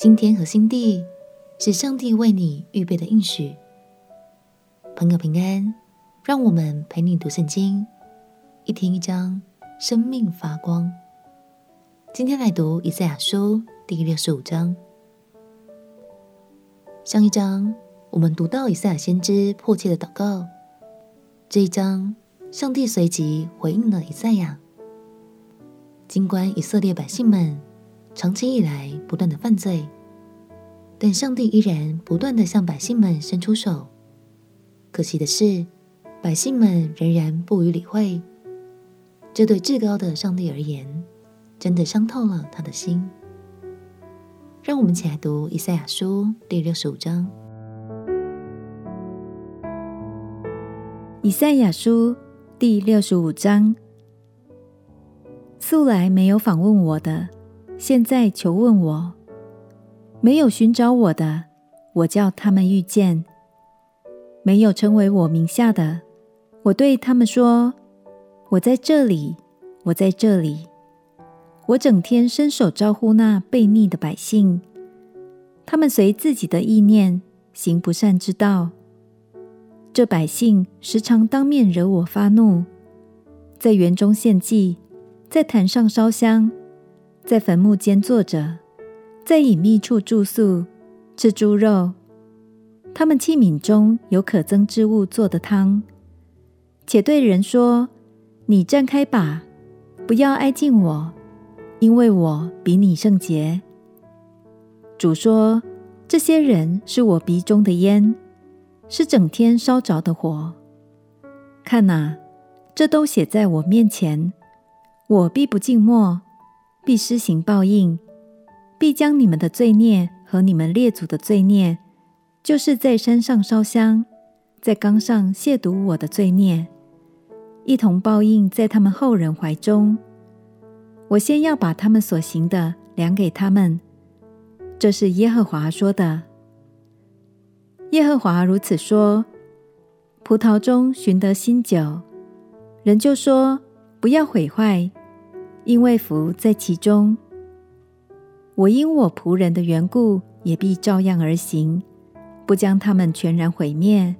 新天和新地是上帝为你预备的应许。朋友平安，让我们陪你读圣经，一天一章，生命发光。今天来读以赛亚书第六十五章。上一章我们读到以赛亚先知迫切的祷告，这一章上帝随即回应了以赛亚。尽管以色列百姓们，长期以来不断的犯罪，但上帝依然不断的向百姓们伸出手。可惜的是，百姓们仍然不予理会。这对至高的上帝而言，真的伤透了他的心。让我们一起来读以赛亚书第六十五章。以赛亚书第六十五章：素来没有访问我的。现在求问我，没有寻找我的，我叫他们遇见；没有成为我名下的，我对他们说：我在这里，我在这里。我整天伸手招呼那悖逆的百姓，他们随自己的意念行不善之道。这百姓时常当面惹我发怒，在园中献祭，在坛上烧香。在坟墓间坐着，在隐秘处住宿，吃猪肉。他们器皿中有可憎之物做的汤，且对人说：“你站开吧，不要挨近我，因为我比你圣洁。”主说：“这些人是我鼻中的烟，是整天烧着的火。看哪，这都写在我面前，我必不静默。”必施行报应，必将你们的罪孽和你们列祖的罪孽，就是在山上烧香，在冈上亵渎我的罪孽，一同报应在他们后人怀中。我先要把他们所行的量给他们。这是耶和华说的。耶和华如此说：葡萄中寻得新酒，人就说不要毁坏。因为福在其中，我因我仆人的缘故，也必照样而行，不将他们全然毁灭。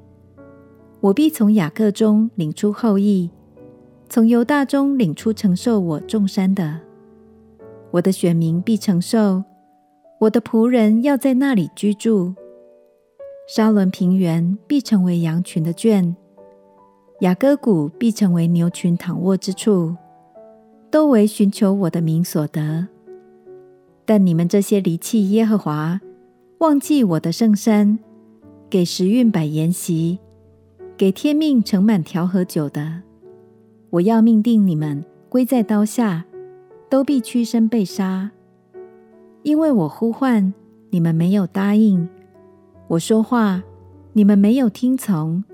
我必从雅各中领出后裔，从犹大中领出承受我众山的。我的选民必承受，我的仆人要在那里居住。沙仑平原必成为羊群的圈，雅各谷必成为牛群躺卧之处。都为寻求我的名所得，但你们这些离弃耶和华、忘记我的圣山、给时运摆筵席、给天命盛满调和酒的，我要命定你们归在刀下，都必屈身被杀。因为我呼唤你们没有答应，我说话你们没有听从，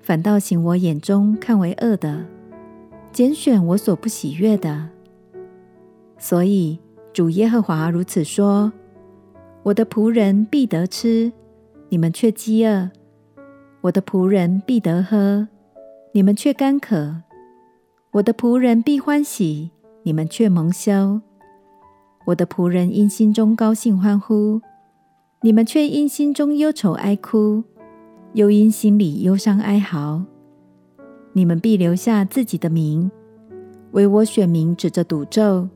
反倒行我眼中看为恶的。拣选我所不喜悦的，所以主耶和华如此说：我的仆人必得吃，你们却饥饿；我的仆人必得喝，你们却干渴；我的仆人必欢喜，你们却蒙羞；我的仆人因心中高兴欢呼，你们却因心中忧愁哀哭，又因心里忧伤哀嚎。你们必留下自己的名，为我选民指着赌咒。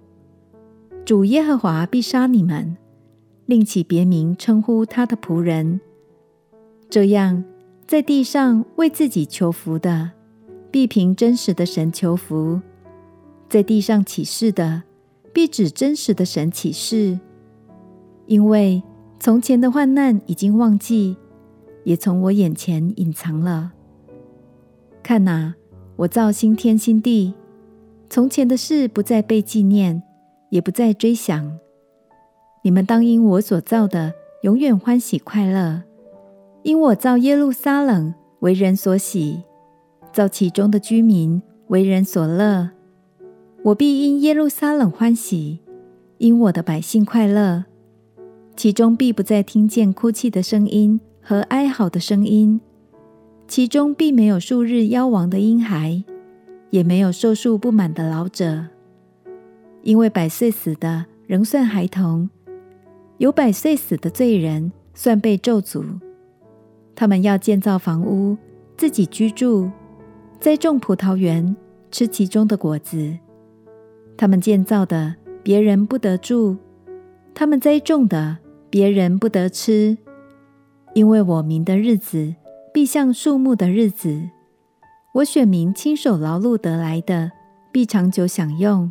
主耶和华必杀你们，另起别名称呼他的仆人。这样，在地上为自己求福的，必凭真实的神求福；在地上起誓的，必指真实的神起誓。因为从前的患难已经忘记，也从我眼前隐藏了。看哪，我造新天新地，从前的事不再被纪念，也不再追想。你们当因我所造的永远欢喜快乐，因我造耶路撒冷为人所喜，造其中的居民为人所乐。我必因耶路撒冷欢喜，因我的百姓快乐，其中必不再听见哭泣的声音和哀嚎的声音。其中并没有数日夭亡的婴孩，也没有寿数不满的老者，因为百岁死的仍算孩童，有百岁死的罪人算被咒诅。他们要建造房屋，自己居住；栽种葡萄园，吃其中的果子。他们建造的，别人不得住；他们栽种的，别人不得吃。因为我民的日子，必像树木的日子。我选民亲手劳碌得来的，必长久享用。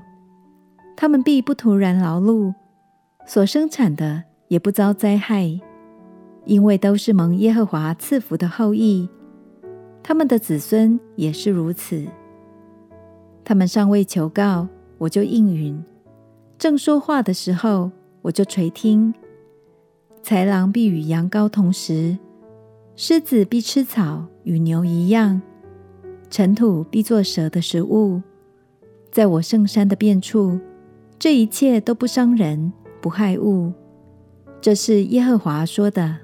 他们必不徒然劳碌，所生产的也不遭灾害，因为都是蒙耶和华赐福的后裔。他们的子孙也是如此。他们尚未求告，我就应允；正说话的时候，我就垂听。豺狼必与羊羔同食，狮子必吃草，与牛一样。尘土必作蛇的食物，在我圣山的遍处，这一切都不伤人，不害物。这是耶和华说的。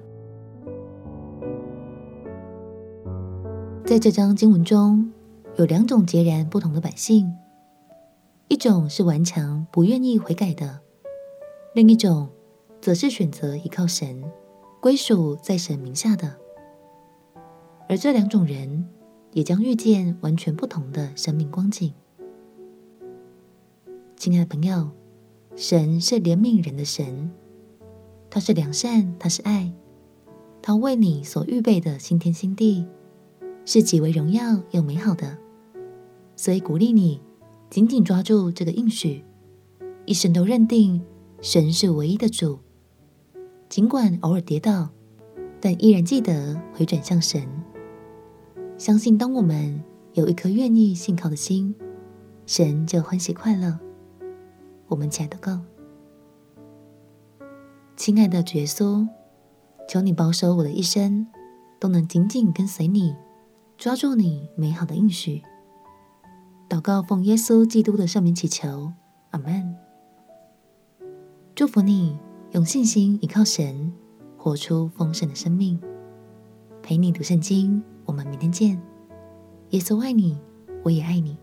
在这章经文中有两种截然不同的百姓，一种是顽强不愿意悔改的，另一种则是选择依靠神，归属在神名下的。而这两种人，也将遇见完全不同的生命光景。亲爱的朋友，神是怜悯人的神，他是良善，他是爱，他为你所预备的新天新地是极为荣耀又美好的。所以鼓励你紧紧抓住这个应许，一生都认定神是唯一的主。尽管偶尔跌倒，但依然记得回转向神。相信，当我们有一颗愿意信靠的心，神就欢喜快乐。我们起来祷告，亲爱的耶稣，求你保守我的一生，都能紧紧跟随你，抓住你美好的应许。祷告奉耶稣基督的圣名祈求，阿门。祝福你用信心依靠神，活出丰盛的生命。陪你读圣经。我们明天见。耶稣爱你，我也爱你。